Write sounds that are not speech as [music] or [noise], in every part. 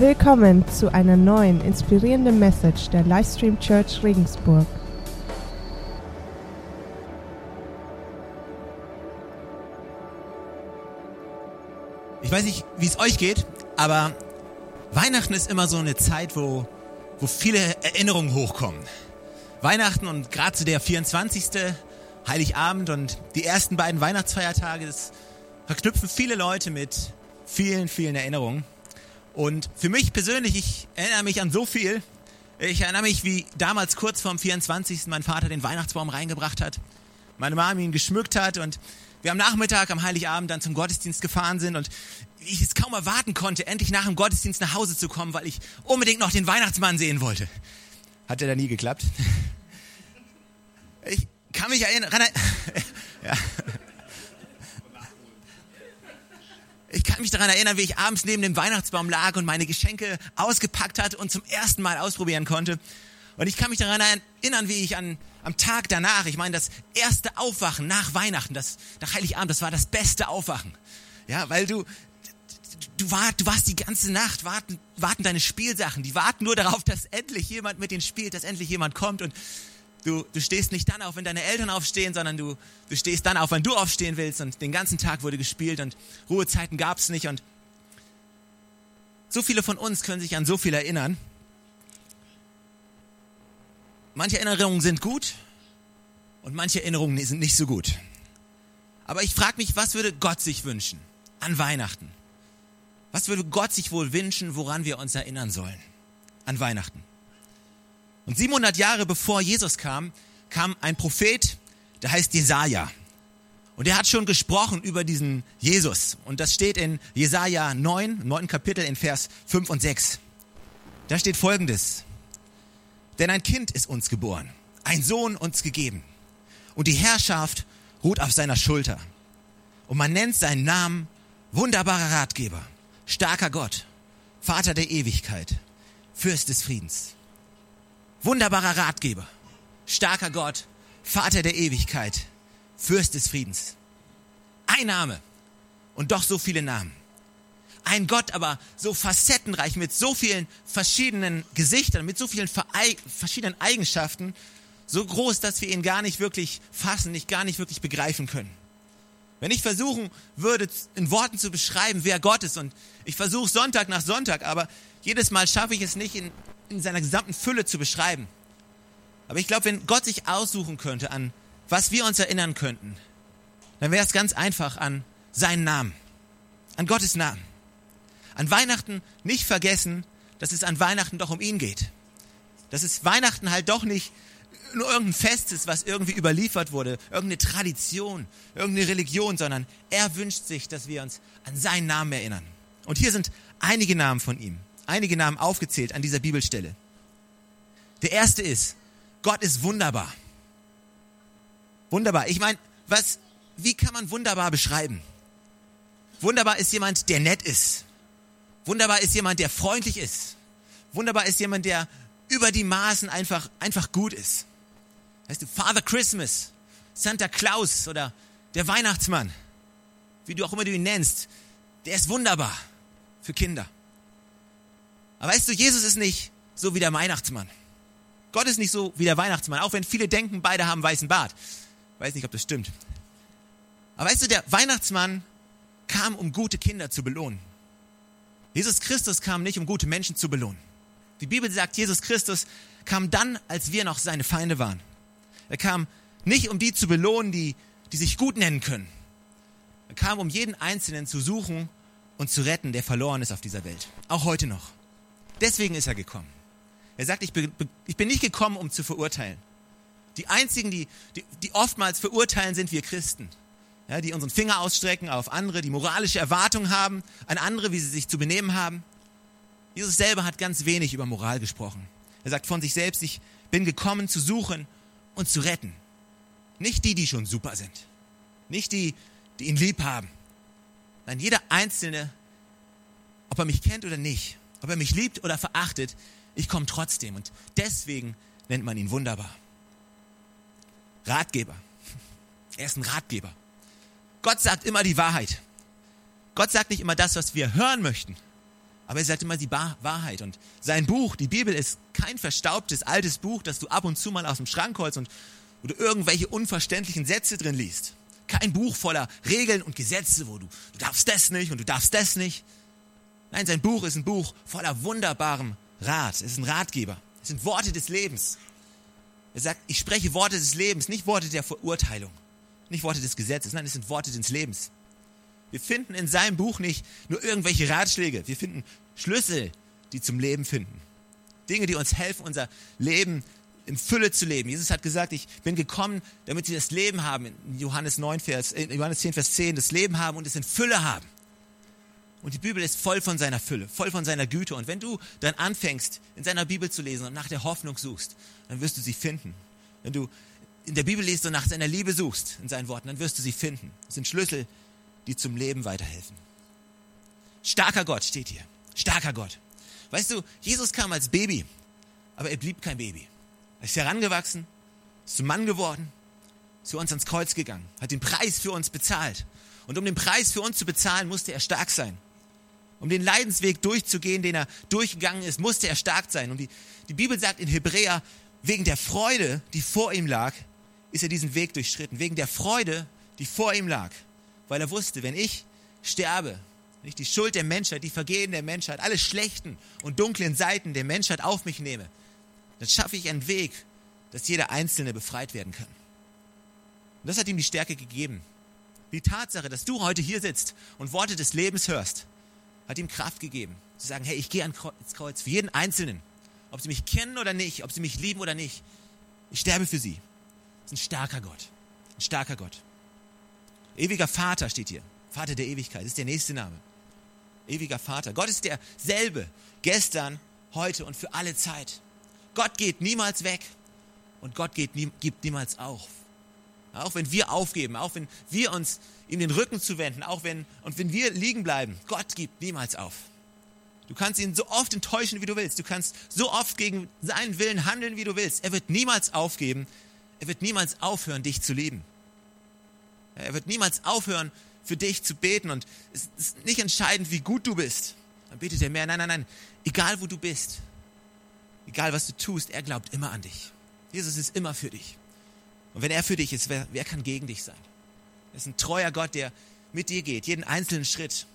Willkommen zu einer neuen inspirierenden Message der Livestream Church Regensburg. Ich weiß nicht, wie es euch geht, aber Weihnachten ist immer so eine Zeit, wo, wo viele Erinnerungen hochkommen. Weihnachten und gerade zu der 24. Heiligabend und die ersten beiden Weihnachtsfeiertage, das verknüpfen viele Leute mit vielen, vielen Erinnerungen. Und für mich persönlich, ich erinnere mich an so viel. Ich erinnere mich, wie damals kurz vorm 24. mein Vater den Weihnachtsbaum reingebracht hat, meine Mama ihn geschmückt hat und wir am Nachmittag, am Heiligabend dann zum Gottesdienst gefahren sind und ich es kaum erwarten konnte, endlich nach dem Gottesdienst nach Hause zu kommen, weil ich unbedingt noch den Weihnachtsmann sehen wollte. Hat ja da nie geklappt. Ich kann mich erinnern. [laughs] Ja. Ich kann mich daran erinnern, wie ich abends neben dem Weihnachtsbaum lag und meine Geschenke ausgepackt hatte und zum ersten Mal ausprobieren konnte. Und ich kann mich daran erinnern, wie ich an, am Tag danach, ich meine, das erste Aufwachen nach Weihnachten, das, nach Heiligabend, das war das beste Aufwachen. Ja, weil du, du, war, du warst die ganze Nacht, warten, warten deine Spielsachen, die warten nur darauf, dass endlich jemand mit denen spielt, dass endlich jemand kommt und Du, du stehst nicht dann auf, wenn deine Eltern aufstehen, sondern du, du stehst dann auf, wenn du aufstehen willst. Und den ganzen Tag wurde gespielt und Ruhezeiten gab es nicht. Und so viele von uns können sich an so viel erinnern. Manche Erinnerungen sind gut und manche Erinnerungen sind nicht so gut. Aber ich frage mich, was würde Gott sich wünschen an Weihnachten? Was würde Gott sich wohl wünschen, woran wir uns erinnern sollen an Weihnachten? Und 700 Jahre bevor Jesus kam, kam ein Prophet, der heißt Jesaja. Und er hat schon gesprochen über diesen Jesus. Und das steht in Jesaja 9, 9. Kapitel in Vers 5 und 6. Da steht folgendes. Denn ein Kind ist uns geboren, ein Sohn uns gegeben. Und die Herrschaft ruht auf seiner Schulter. Und man nennt seinen Namen wunderbarer Ratgeber, starker Gott, Vater der Ewigkeit, Fürst des Friedens. Wunderbarer Ratgeber, starker Gott, Vater der Ewigkeit, Fürst des Friedens. Ein Name und doch so viele Namen. Ein Gott aber so facettenreich mit so vielen verschiedenen Gesichtern, mit so vielen verschiedenen Eigenschaften, so groß, dass wir ihn gar nicht wirklich fassen, nicht gar nicht wirklich begreifen können. Wenn ich versuchen würde, in Worten zu beschreiben, wer Gott ist, und ich versuche Sonntag nach Sonntag, aber jedes Mal schaffe ich es nicht, in in seiner gesamten Fülle zu beschreiben. Aber ich glaube, wenn Gott sich aussuchen könnte, an was wir uns erinnern könnten, dann wäre es ganz einfach an seinen Namen, an Gottes Namen. An Weihnachten nicht vergessen, dass es an Weihnachten doch um ihn geht. Dass es Weihnachten halt doch nicht irgendein Fest ist, was irgendwie überliefert wurde, irgendeine Tradition, irgendeine Religion, sondern er wünscht sich, dass wir uns an seinen Namen erinnern. Und hier sind einige Namen von ihm einige Namen aufgezählt an dieser Bibelstelle. Der erste ist, Gott ist wunderbar. Wunderbar. Ich meine, was, wie kann man wunderbar beschreiben? Wunderbar ist jemand, der nett ist. Wunderbar ist jemand, der freundlich ist. Wunderbar ist jemand, der über die Maßen einfach, einfach gut ist. Weißt du, Father Christmas, Santa Claus oder der Weihnachtsmann, wie du auch immer du ihn nennst, der ist wunderbar für Kinder. Aber weißt du, Jesus ist nicht so wie der Weihnachtsmann. Gott ist nicht so wie der Weihnachtsmann, auch wenn viele denken, beide haben weißen Bart. Weiß nicht, ob das stimmt. Aber weißt du, der Weihnachtsmann kam, um gute Kinder zu belohnen. Jesus Christus kam nicht, um gute Menschen zu belohnen. Die Bibel sagt, Jesus Christus kam dann, als wir noch seine Feinde waren. Er kam nicht, um die zu belohnen, die, die sich gut nennen können. Er kam, um jeden Einzelnen zu suchen und zu retten, der verloren ist auf dieser Welt. Auch heute noch. Deswegen ist er gekommen. Er sagt, ich bin, ich bin nicht gekommen, um zu verurteilen. Die einzigen, die, die, die oftmals verurteilen, sind wir Christen. Ja, die unseren Finger ausstrecken auf andere, die moralische Erwartungen haben an andere, wie sie sich zu benehmen haben. Jesus selber hat ganz wenig über Moral gesprochen. Er sagt von sich selbst, ich bin gekommen zu suchen und zu retten. Nicht die, die schon super sind. Nicht die, die ihn lieb haben. Nein, jeder Einzelne, ob er mich kennt oder nicht, ob er mich liebt oder verachtet, ich komme trotzdem. Und deswegen nennt man ihn wunderbar. Ratgeber. Er ist ein Ratgeber. Gott sagt immer die Wahrheit. Gott sagt nicht immer das, was wir hören möchten. Aber er sagt immer die Wahrheit. Und sein Buch, die Bibel, ist kein verstaubtes, altes Buch, das du ab und zu mal aus dem Schrank holst und wo du irgendwelche unverständlichen Sätze drin liest. Kein Buch voller Regeln und Gesetze, wo du, du darfst das nicht und du darfst das nicht. Nein, sein Buch ist ein Buch voller wunderbarem Rat. Es ist ein Ratgeber. Es sind Worte des Lebens. Er sagt, ich spreche Worte des Lebens, nicht Worte der Verurteilung, nicht Worte des Gesetzes, nein, es sind Worte des Lebens. Wir finden in seinem Buch nicht nur irgendwelche Ratschläge, wir finden Schlüssel, die zum Leben finden. Dinge, die uns helfen, unser Leben in Fülle zu leben. Jesus hat gesagt, ich bin gekommen, damit sie das Leben haben, in Johannes 9, Vers, in Johannes 10, Vers 10, das Leben haben und es in Fülle haben. Und die Bibel ist voll von seiner Fülle, voll von seiner Güte. Und wenn du dann anfängst, in seiner Bibel zu lesen und nach der Hoffnung suchst, dann wirst du sie finden. Wenn du in der Bibel liest und nach seiner Liebe suchst, in seinen Worten, dann wirst du sie finden. Das sind Schlüssel, die zum Leben weiterhelfen. Starker Gott steht hier. Starker Gott. Weißt du, Jesus kam als Baby, aber er blieb kein Baby. Er ist herangewachsen, ist zum Mann geworden, ist für uns ans Kreuz gegangen, hat den Preis für uns bezahlt. Und um den Preis für uns zu bezahlen, musste er stark sein. Um den Leidensweg durchzugehen, den er durchgegangen ist, musste er stark sein. Und die, die Bibel sagt in Hebräer, wegen der Freude, die vor ihm lag, ist er diesen Weg durchschritten. Wegen der Freude, die vor ihm lag. Weil er wusste, wenn ich sterbe, wenn ich die Schuld der Menschheit, die Vergehen der Menschheit, alle schlechten und dunklen Seiten der Menschheit auf mich nehme, dann schaffe ich einen Weg, dass jeder Einzelne befreit werden kann. Und das hat ihm die Stärke gegeben. Die Tatsache, dass du heute hier sitzt und Worte des Lebens hörst, hat ihm Kraft gegeben, zu sagen, hey, ich gehe ans Kreuz für jeden Einzelnen. Ob sie mich kennen oder nicht, ob sie mich lieben oder nicht. Ich sterbe für sie. Das ist ein starker Gott. Ein starker Gott. Ewiger Vater steht hier. Vater der Ewigkeit. Ist der nächste Name. Ewiger Vater. Gott ist derselbe. Gestern, heute und für alle Zeit. Gott geht niemals weg. Und Gott geht, gibt niemals auf. Auch wenn wir aufgeben, auch wenn wir uns ihm den Rücken zuwenden, auch wenn, und wenn wir liegen bleiben, Gott gibt niemals auf. Du kannst ihn so oft enttäuschen, wie du willst. Du kannst so oft gegen seinen Willen handeln, wie du willst. Er wird niemals aufgeben. Er wird niemals aufhören, dich zu lieben. Er wird niemals aufhören, für dich zu beten. Und es ist nicht entscheidend, wie gut du bist. Dann betet er mehr. Nein, nein, nein. Egal, wo du bist. Egal, was du tust, er glaubt immer an dich. Jesus ist immer für dich. Und wenn er für dich ist, wer, wer kann gegen dich sein? Er ist ein treuer Gott, der mit dir geht, jeden einzelnen Schritt.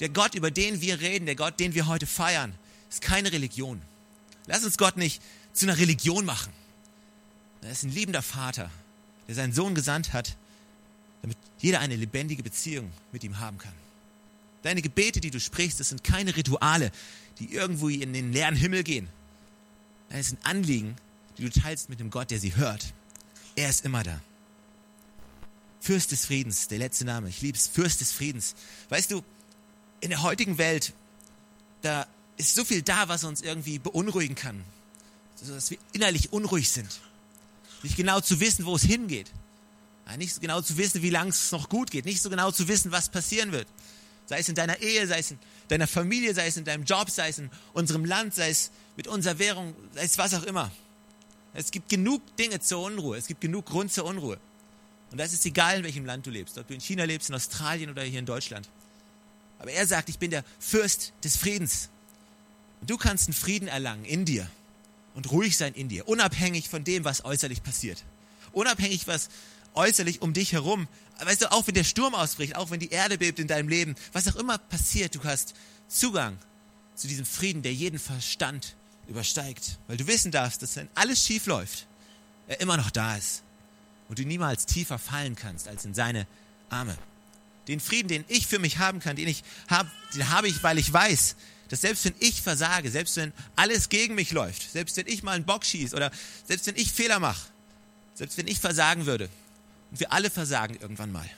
Der Gott, über den wir reden, der Gott, den wir heute feiern, ist keine Religion. Lass uns Gott nicht zu einer Religion machen. Er ist ein liebender Vater, der seinen Sohn gesandt hat, damit jeder eine lebendige Beziehung mit ihm haben kann. Deine Gebete, die du sprichst, das sind keine Rituale, die irgendwo in den leeren Himmel gehen. Es sind Anliegen, die du teilst mit dem Gott, der sie hört. Er ist immer da. Fürst des Friedens, der letzte Name, ich liebe es, Fürst des Friedens. Weißt du, in der heutigen Welt, da ist so viel da, was uns irgendwie beunruhigen kann, dass wir innerlich unruhig sind. Nicht genau zu wissen, wo es hingeht. Nicht so genau zu wissen, wie lange es noch gut geht. Nicht so genau zu wissen, was passieren wird. Sei es in deiner Ehe, sei es in deiner Familie, sei es in deinem Job, sei es in unserem Land, sei es mit unserer Währung, sei es was auch immer. Es gibt genug Dinge zur Unruhe. Es gibt genug Grund zur Unruhe. Und das ist egal, in welchem Land du lebst. Ob du in China lebst, in Australien oder hier in Deutschland. Aber er sagt, ich bin der Fürst des Friedens. Und du kannst einen Frieden erlangen in dir und ruhig sein in dir, unabhängig von dem, was äußerlich passiert. Unabhängig, was äußerlich um dich herum, weißt du, auch wenn der Sturm ausbricht, auch wenn die Erde bebt in deinem Leben, was auch immer passiert, du hast Zugang zu diesem Frieden, der jeden Verstand übersteigt. Weil du wissen darfst, dass wenn alles schief läuft, er immer noch da ist und du niemals tiefer fallen kannst als in seine Arme. Den Frieden, den ich für mich haben kann, den ich habe, den habe ich, weil ich weiß, dass selbst wenn ich versage, selbst wenn alles gegen mich läuft, selbst wenn ich mal einen Bock schieße oder selbst wenn ich Fehler mache, selbst wenn ich versagen würde, und wir alle versagen irgendwann mal,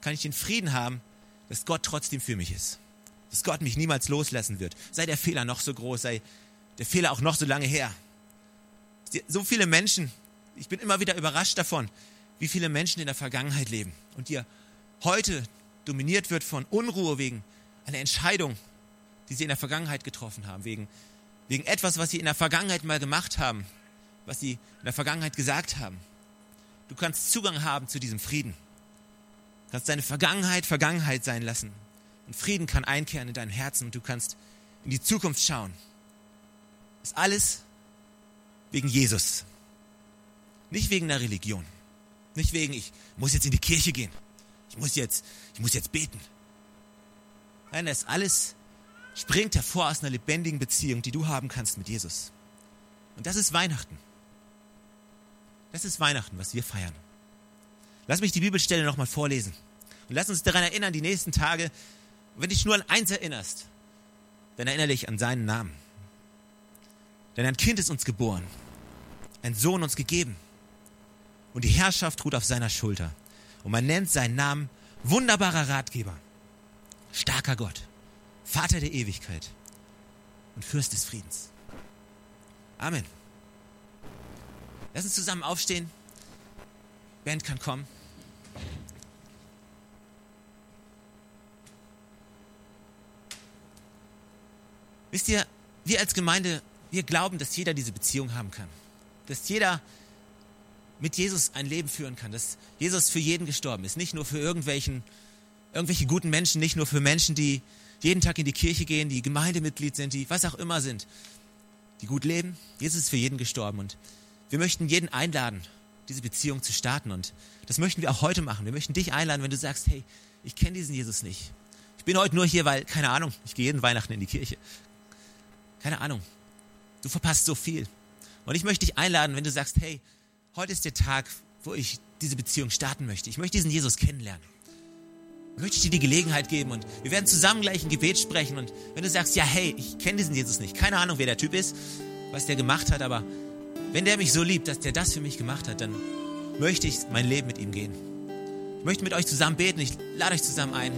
kann ich den Frieden haben, dass Gott trotzdem für mich ist. Dass Gott mich niemals loslassen wird. Sei der Fehler noch so groß, sei der Fehler auch noch so lange her. So viele Menschen, ich bin immer wieder überrascht davon, wie viele Menschen in der Vergangenheit leben und die heute dominiert wird von Unruhe wegen einer Entscheidung, die sie in der Vergangenheit getroffen haben, wegen, wegen etwas, was sie in der Vergangenheit mal gemacht haben, was sie in der Vergangenheit gesagt haben. Du kannst Zugang haben zu diesem Frieden. Du kannst deine Vergangenheit Vergangenheit sein lassen. Und Frieden kann einkehren in dein Herzen und du kannst in die Zukunft schauen. Das ist alles wegen Jesus. Nicht wegen der Religion. Nicht wegen, ich muss jetzt in die Kirche gehen. Ich muss jetzt, ich muss jetzt beten. Nein, das alles springt hervor aus einer lebendigen Beziehung, die du haben kannst mit Jesus. Und das ist Weihnachten. Das ist Weihnachten, was wir feiern. Lass mich die Bibelstelle nochmal vorlesen. Und lass uns daran erinnern, die nächsten Tage, wenn dich nur an eins erinnerst, dann erinnere dich an seinen Namen. Denn ein Kind ist uns geboren, ein Sohn uns gegeben. Und die Herrschaft ruht auf seiner Schulter. Und man nennt seinen Namen wunderbarer Ratgeber, starker Gott, Vater der Ewigkeit und Fürst des Friedens. Amen. Lass uns zusammen aufstehen. Band kann kommen. Wisst ihr, wir als Gemeinde, wir glauben, dass jeder diese Beziehung haben kann. Dass jeder mit Jesus ein Leben führen kann. Dass Jesus für jeden gestorben ist. Nicht nur für irgendwelchen, irgendwelche guten Menschen, nicht nur für Menschen, die jeden Tag in die Kirche gehen, die Gemeindemitglied sind, die was auch immer sind, die gut leben. Jesus ist für jeden gestorben und wir möchten jeden einladen, diese Beziehung zu starten und das möchten wir auch heute machen. Wir möchten dich einladen, wenn du sagst, hey, ich kenne diesen Jesus nicht. Ich bin heute nur hier, weil, keine Ahnung, ich gehe jeden Weihnachten in die Kirche. Keine Ahnung. Du verpasst so viel. Und ich möchte dich einladen, wenn du sagst, hey, heute ist der Tag, wo ich diese Beziehung starten möchte. Ich möchte diesen Jesus kennenlernen. Ich möchte dir die Gelegenheit geben und wir werden zusammen gleich ein Gebet sprechen. Und wenn du sagst, ja, hey, ich kenne diesen Jesus nicht, keine Ahnung, wer der Typ ist, was der gemacht hat, aber wenn der mich so liebt, dass der das für mich gemacht hat, dann möchte ich mein Leben mit ihm gehen. Ich möchte mit euch zusammen beten, ich lade euch zusammen ein.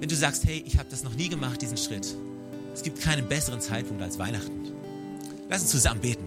Wenn du sagst, hey, ich habe das noch nie gemacht, diesen Schritt. Es gibt keinen besseren Zeitpunkt als Weihnachten. Lass uns zusammen beten.